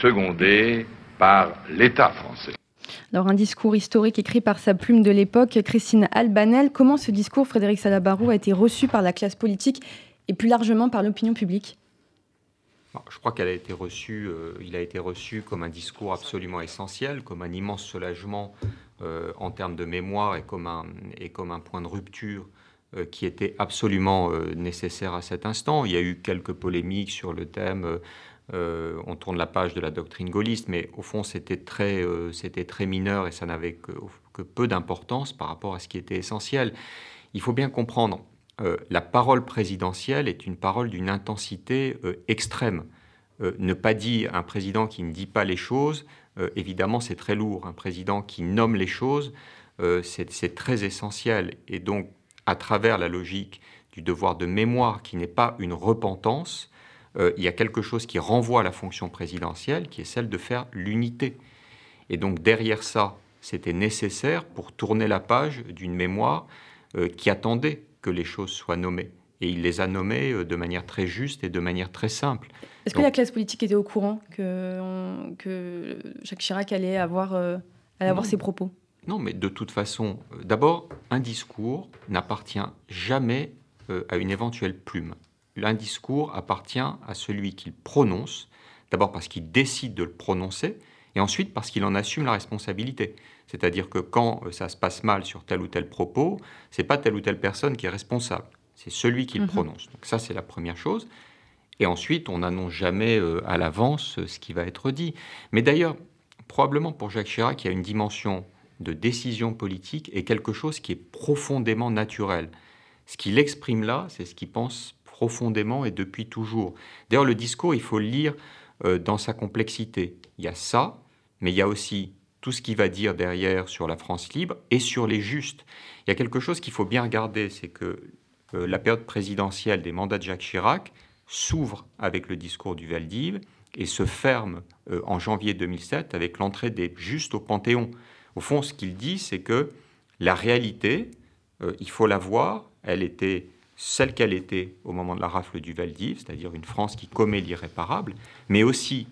secondé par l'État français. Alors un discours historique écrit par sa plume de l'époque, Christine Albanel. Comment ce discours, Frédéric Salabarou, a été reçu par la classe politique et plus largement par l'opinion publique je crois qu'il a été reçu, euh, il a été reçu comme un discours absolument essentiel, comme un immense soulagement euh, en termes de mémoire et comme un, point de rupture euh, qui était absolument nécessaire à cet instant. Il y a eu quelques polémiques sur le thème on tourne la page de la doctrine gaulliste, mais au fond, c'était très, mineur et ça n'avait que, peu d'importance par rapport à ce qui était essentiel. Il faut bien comprendre, euh, la parole présidentielle est une parole d'une intensité euh, extrême. Euh, ne pas dire un président qui ne dit pas les choses, évidemment, c'est très lourd. Un président qui nomme les choses, c'est très essentiel. Et donc, à travers la logique du devoir de mémoire qui n'est pas une repentance, il y a quelque chose qui renvoie à la fonction présidentielle, qui est celle de faire l'unité. Et donc derrière ça, c'était nécessaire pour tourner la page d'une mémoire qui attendait que les choses soient nommées. Et il les a nommées euh, de manière très juste et de manière très simple. Est-ce que la classe politique était au courant que, on, que Jacques Chirac allait avoir, euh, allait avoir ses propos? Non, mais de toute façon, euh, d'abord, un discours n'appartient jamais euh, à une éventuelle plume un discours appartient à celui qu'il prononce, d'abord parce qu'il décide de le prononcer, et ensuite parce qu'il en assume la responsabilité. C'est-à-dire que quand euh, ça se passe mal sur tel ou tel propos, c'est pas telle ou telle personne qui est responsable, c'est celui qui le mmh. prononce. Donc ça, c'est la première chose. Et ensuite, on n'annonce jamais euh, à l'avance ce qui va être dit. Mais d'ailleurs, probablement pour Jacques Chirac, il y a une dimension de décision politique et quelque chose qui est profondément naturel. Ce qu'il exprime là, c'est ce qu'il pense profondément et depuis toujours. D'ailleurs, le discours, il faut le lire euh, dans sa complexité. Il y a ça, mais il y a aussi tout ce qu'il va dire derrière sur la France libre et sur les justes. Il y a quelque chose qu'il faut bien regarder, c'est que euh, la période présidentielle des mandats de Jacques Chirac s'ouvre avec le discours du Valdiv et se ferme euh, en janvier 2007 avec l'entrée des justes au Panthéon. Au fond, ce qu'il dit, c'est que la réalité, il faut la voir, elle était celle qu'elle était au moment de la rafle du Valdiv, c'est-à-dire une France qui commet l'irréparable, mais aussi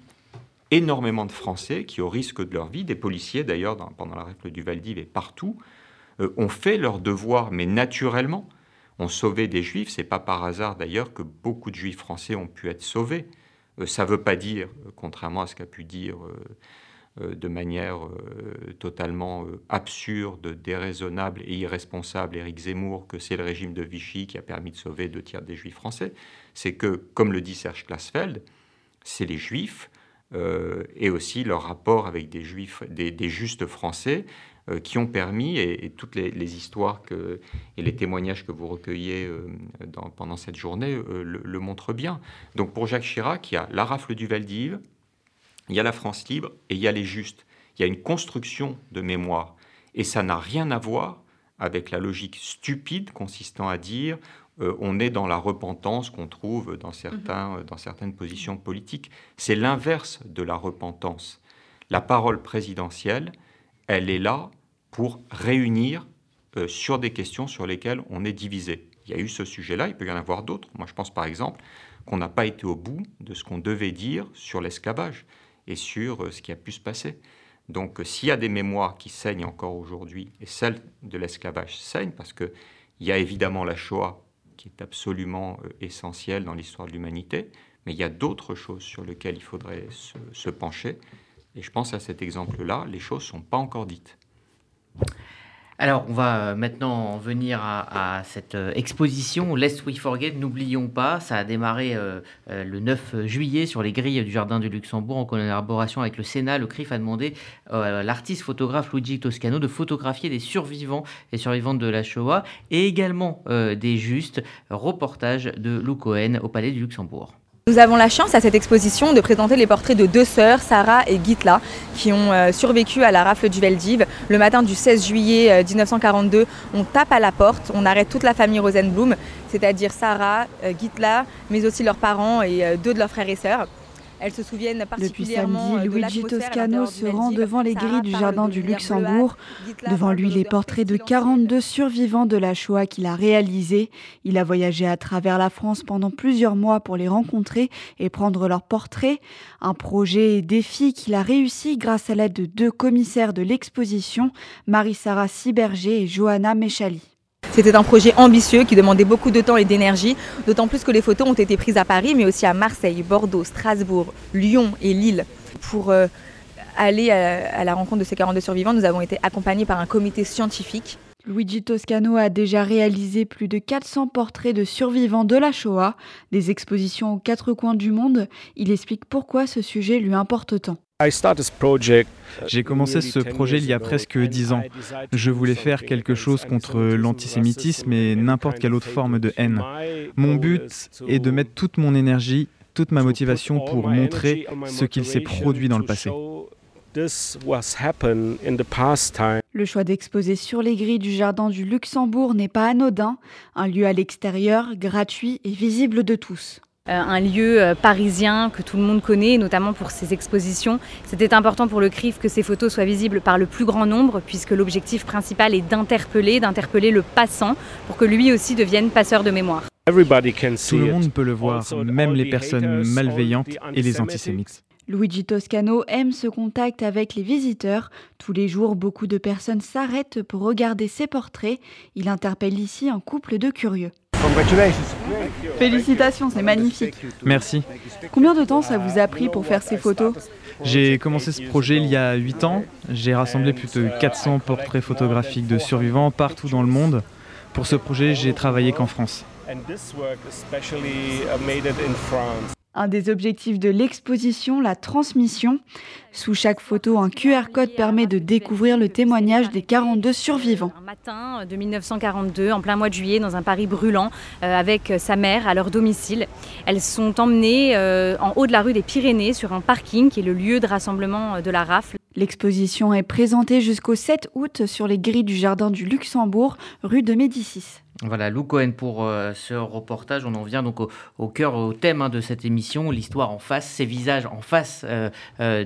énormément de Français qui, au risque de leur vie, des policiers d'ailleurs pendant la rafle du Valdiv et partout, euh, ont fait leur devoir, mais naturellement, ont sauvé des Juifs. C'est pas par hasard d'ailleurs que beaucoup de Juifs français ont pu être sauvés. Euh, ça ne veut pas dire, contrairement à ce qu'a pu dire euh, euh, de manière euh, totalement euh, absurde, déraisonnable et irresponsable Éric Zemmour que c'est le régime de Vichy qui a permis de sauver deux tiers des juifs français. C'est que, comme le dit Serge Klassfeld, c'est les juifs et aussi leur rapport avec des juifs, des, justes français qui ont permis, et, toutes les, histoires que, et les témoignages que vous recueillez pendant cette journée le, montrent bien. Donc pour Jacques Chirac, il y a la rafle du Valdiv, il y a la France libre et il y a les justes. Il y a une construction de mémoire. Et ça n'a rien à voir avec la logique stupide consistant à dire euh, on est dans la repentance qu'on trouve dans, certains, mhm. dans certaines positions politiques. C'est l'inverse de la repentance. La parole présidentielle, elle est là pour réunir euh, sur des questions sur lesquelles on est divisé. Il y a eu ce sujet-là, il peut y en avoir d'autres. Moi, je pense par exemple qu'on n'a pas été au bout de ce qu'on devait dire sur l'esclavage et sur euh, ce qui a pu se passer. Donc euh, s'il y a des mémoires qui saignent encore aujourd'hui, et celle de l'esclavage saigne, parce qu'il y a évidemment la Shoah qui est absolument euh, essentielle dans l'histoire de l'humanité, mais il y a d'autres choses sur lesquelles il faudrait se, se pencher. Et je pense à cet exemple-là, les choses ne sont pas encore dites. Alors, on va euh, maintenant venir à, cette euh, exposition Lest We Forget, n'oublions pas. Ça a démarré euh, le 9 juillet sur les grilles du Jardin du Luxembourg en collaboration avec le Sénat. Le CRIF a demandé à l'artiste photographe Luigi Toscano de photographier des survivants et survivantes de la Shoah et également des justes. Reportage de Lou Cohen au Palais du Luxembourg. Nous avons la chance à cette exposition de présenter les portraits de deux sœurs, Sarah et Gitla, qui ont euh, survécu à la rafle du Veldiv. Le matin du 16 juillet 1942, euh, on tape à la porte, on arrête toute la famille Rosenblum, c'est-à-dire Sarah, euh, Gitla, mais aussi leurs parents et deux de leurs frères et sœurs. Elles se souviennent particulièrement Depuis samedi, Luigi Toscano se rend devant les grilles du Jardin du Luxembourg. Devant lui, les portraits de 42 survivants de la Shoah qu'il a réalisés. Il a voyagé à travers la France pendant plusieurs mois pour les rencontrer et prendre leurs portraits. Un projet et défi qu'il a réussi grâce à l'aide de deux commissaires de l'exposition, Marie-Sara Siberger et Johanna Méchali. C'était un projet ambitieux qui demandait beaucoup de temps et d'énergie, d'autant plus que les photos ont été prises à Paris, mais aussi à Marseille, Bordeaux, Strasbourg, Lyon et Lille. Pour euh, aller à, la rencontre de ces 42 survivants, nous avons été accompagnés par un comité scientifique. Luigi Toscano a déjà réalisé plus de 400 portraits de survivants de la Shoah, des expositions aux quatre coins du monde. Il explique pourquoi ce sujet lui importe tant. J'ai commencé ce projet il y a presque dix ans. Je voulais faire quelque chose contre l'antisémitisme et n'importe quelle autre forme de haine. Mon but est de mettre toute mon énergie, toute ma motivation pour montrer ce qu'il s'est produit dans le passé. Le choix d'exposer sur les grilles du Jardin du Luxembourg n'est pas anodin, un lieu à l'extérieur, gratuit et visible de tous. Euh, un lieu euh, parisien que tout le monde connaît, notamment pour ses expositions. C'était important pour le CRIF que ces photos soient visibles par le plus grand nombre, puisque l'objectif principal est d'interpeller, d'interpeller le passant, pour que lui aussi devienne passeur de mémoire. Tout le monde peut le voir, même les personnes malveillantes et les antisémites. Luigi Toscano aime ce contact avec les visiteurs. Tous les jours, beaucoup de personnes s'arrêtent pour regarder ses portraits. Il interpelle ici un couple de curieux. Félicitations, c'est magnifique. Merci. Combien de temps ça vous a pris pour faire ces photos J'ai commencé ce projet il y a 8 ans. J'ai rassemblé plus de 400 portraits photographiques de survivants partout dans le monde. Pour ce projet, j'ai travaillé qu'en France. Un des objectifs de l'exposition, la transmission. Sous chaque photo, un QR code permet de découvrir le témoignage des 42 survivants. Un matin de 1942, en plein mois de juillet, dans un Paris brûlant, euh, avec sa mère à leur domicile. Elles sont emmenées euh, en haut de la rue des Pyrénées, sur un parking qui est le lieu de rassemblement de la rafle. L'exposition est présentée jusqu'au 7 août sur les grilles du Jardin du Luxembourg, rue de Médicis. Voilà, Lou Cohen pour euh, ce reportage. On en vient donc au, cœur, au thème hein, de cette émission, l'histoire en face, ces visages en face euh, euh,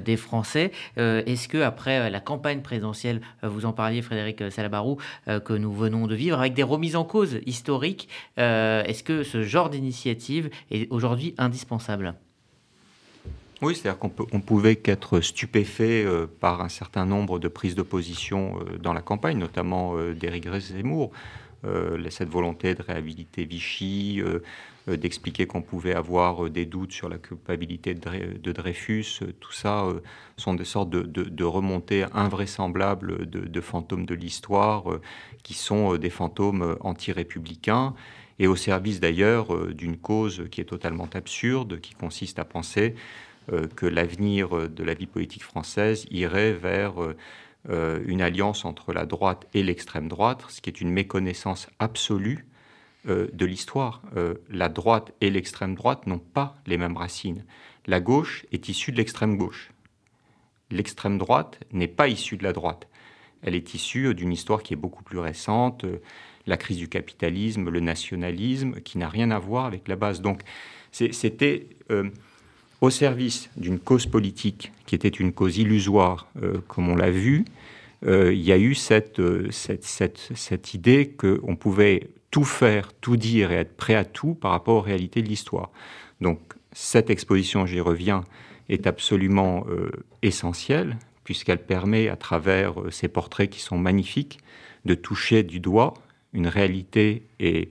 des, Français. Est-ce que après la campagne présidentielle, vous en parliez Frédéric Salabarou, que nous venons de vivre, avec des remises en cause historiques, est-ce que ce genre d'initiative est aujourd'hui indispensable? Oui, c'est-à-dire qu'on on pouvait qu'être stupéfait par un certain nombre de prises de position dans la campagne, notamment d'Éric Zemmour. Euh, cette volonté de réhabiliter Vichy, euh, euh, d'expliquer qu'on pouvait avoir des doutes sur la culpabilité de, Dreyfus, tout ça sont des sortes de, remontées invraisemblables de, fantômes de l'histoire, qui sont des fantômes anti-républicains, et au service d'ailleurs d'une cause qui est totalement absurde, qui consiste à penser que l'avenir de la vie politique française irait vers euh, une alliance entre la droite et l'extrême droite, ce qui est une méconnaissance absolue euh, de l'histoire. Euh, la droite et l'extrême droite n'ont pas les mêmes racines. La gauche est issue de l'extrême gauche. L'extrême droite n'est pas issue de la droite. Elle est issue d'une histoire qui est beaucoup plus récente, la crise du capitalisme, le nationalisme, qui n'a rien à voir avec la base. Donc c'était au service d'une cause politique qui était une cause illusoire, comme on l'a vu, euh, il y a eu cette, euh, cette, cette, cette idée qu'on pouvait tout faire, tout dire et être prêt à tout par rapport aux réalités de l'histoire. Donc cette exposition, j'y reviens, est absolument euh, essentielle puisqu'elle permet, à travers ces portraits qui sont magnifiques, de toucher du doigt une réalité et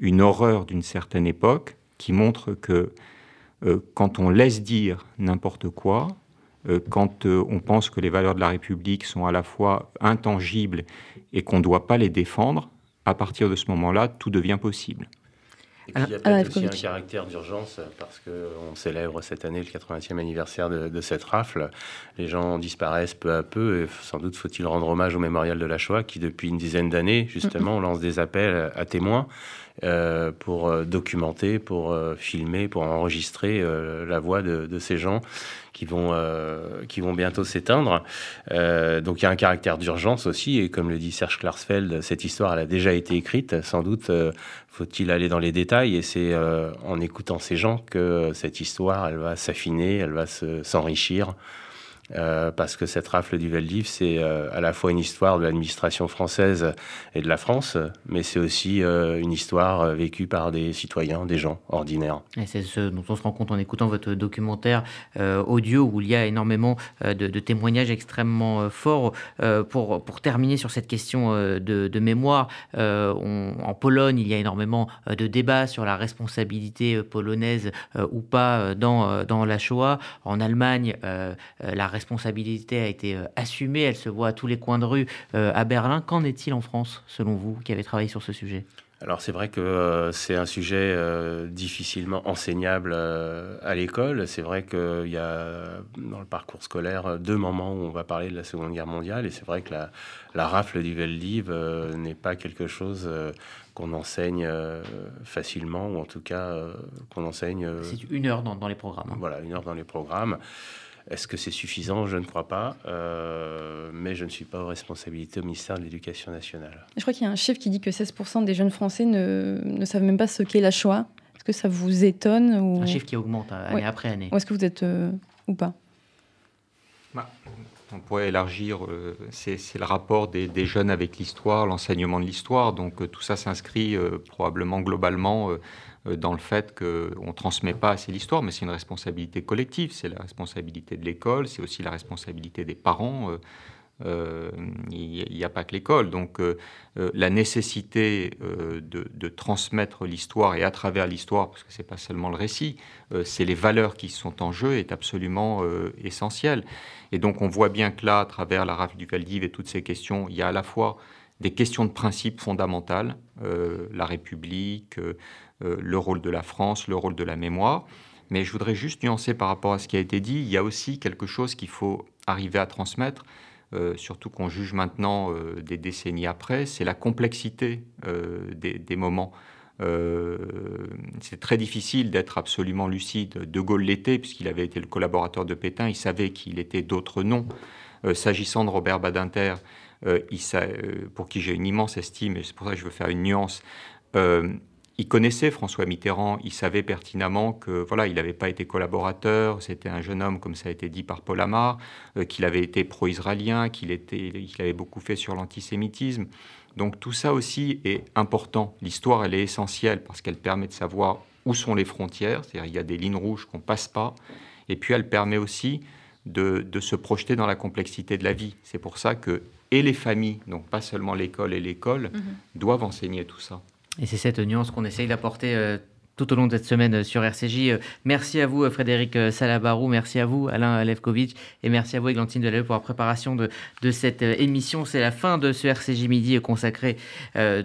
une horreur d'une certaine époque qui montre que quand on laisse dire n'importe quoi, euh, quand euh, on pense que les valeurs de la République sont à la fois intangibles et qu'on ne doit pas les défendre, à partir de ce moment-là, tout devient possible. Et puis, il y a peut-être aussi un caractère d'urgence parce qu'on célèbre cette année le 80e anniversaire de, cette rafle. Les gens disparaissent peu à peu et sans doute faut-il rendre hommage au mémorial de la Shoah qui, depuis une dizaine d'années, justement, lance des appels à témoins euh, pour documenter, pour filmer, pour enregistrer la voix de, ces gens qui vont, euh, qui vont bientôt s'éteindre. Euh, donc il y a un caractère d'urgence aussi, et comme le dit Serge Klarsfeld, cette histoire elle a déjà été écrite. Sans doute euh, faut-il aller dans les détails, et c'est en écoutant ces gens que cette histoire elle va s'affiner, elle va s'enrichir. Euh, parce que cette rafle du Veldiv, c'est euh, à la fois une histoire de l'administration française et de la France, mais c'est aussi euh, une histoire vécue par des citoyens, des gens ordinaires. Et c'est ce dont on se rend compte en écoutant votre documentaire audio où il y a énormément de, témoignages extrêmement forts. pour, terminer sur cette question de, mémoire, en Pologne, il y a énormément de débats sur la responsabilité polonaise ou pas dans, dans la Shoah. En Allemagne, la responsabilité a été euh, assumée, elle se voit à tous les coins de rue euh, à Berlin. Qu'en est-il en France, selon vous, qui avez travaillé sur ce sujet? Alors c'est vrai que euh, c'est un sujet difficilement enseignable à l'école. C'est vrai qu'il y a dans le parcours scolaire deux moments où on va parler de la Seconde Guerre mondiale et c'est vrai que la, rafle du Veldiv n'est pas quelque chose qu'on enseigne facilement ou en tout cas qu'on enseigne... c'est une heure dans, dans les programmes. Hein. Voilà, une heure dans les programmes. Est-ce que c'est suffisant? Je ne crois pas. Euh, mais je ne suis pas aux responsabilités au ministère de l'Éducation nationale. Je crois qu'il y a un chiffre qui dit que 16% des jeunes Français ne, ne savent même pas ce qu'est la Shoah. Est-ce que ça vous étonne ou... Un chiffre qui augmente euh, année après année. Ou est-ce que vous êtes euh, ou pas? Bah, On pourrait élargir, c'est le rapport des, des jeunes avec l'histoire, l'enseignement de l'histoire. Donc tout ça s'inscrit probablement globalement euh, dans le fait qu'on ne transmet pas assez l'histoire, mais c'est une responsabilité collective, c'est la responsabilité de l'école, c'est aussi la responsabilité des parents. Euh, euh, il n'y a pas que l'école. Donc la nécessité de, transmettre l'histoire et à travers l'histoire, parce que ce n'est pas seulement le récit, c'est les valeurs qui sont en jeu, est absolument essentielle. Et donc on voit bien que là, à travers la rafle du Valdiv et toutes ces questions, il y a à la fois des questions de principe fondamentales, la République, euh, le rôle de la France, le rôle de la mémoire, Mais je voudrais juste nuancer par rapport à ce qui a été dit. Il y a aussi quelque chose qu'il faut arriver à transmettre, euh, surtout qu'on juge maintenant euh, des décennies après, c'est la complexité euh, des, moments. c'est très difficile d'être absolument lucide. De Gaulle l'était, puisqu'il avait été le collaborateur de Pétain, il savait qu'il était d'autres noms. S'agissant de Robert Badinter, pour qui j'ai une immense estime, et c'est pour ça que je veux faire une nuance, il connaissait François Mitterrand, il savait pertinemment que voilà, il n'avait pas été collaborateur, c'était un jeune homme, comme ça a été dit par Paul Amar, euh, qu'il avait été pro-israélien, qu'il était, qu'il avait beaucoup fait sur l'antisémitisme. Donc tout ça aussi est important. L'histoire, elle est essentielle parce qu'elle permet de savoir où sont les frontières, c'est-à-dire il y a des lignes rouges qu'on passe pas, et puis elle permet aussi de, se projeter dans la complexité de la vie. C'est pour ça que et les familles, donc pas seulement l'école et l'école, mhm. doivent enseigner tout ça. Et c'est cette nuance qu'on essaye d'apporter euh, tout au long de cette semaine euh, sur RCJ. Euh, merci à vous, Frédéric Salabarou. Merci à vous, Alain Levkovitch. Et merci à vous, Églantine Deleuve, pour la préparation de, de cette émission. C'est la fin de ce RCJ Midi consacré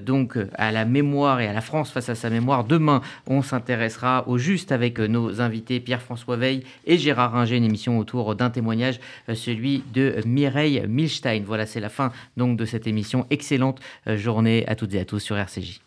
donc à la mémoire et à la France face à sa mémoire. Demain, on s'intéressera au juste avec nos invités Pierre-François Veil et Gérard Ringer, une émission autour d'un témoignage, celui de Mireille Milstein. Voilà, c'est la fin donc de cette émission. Excellente journée à toutes et à tous sur RCJ.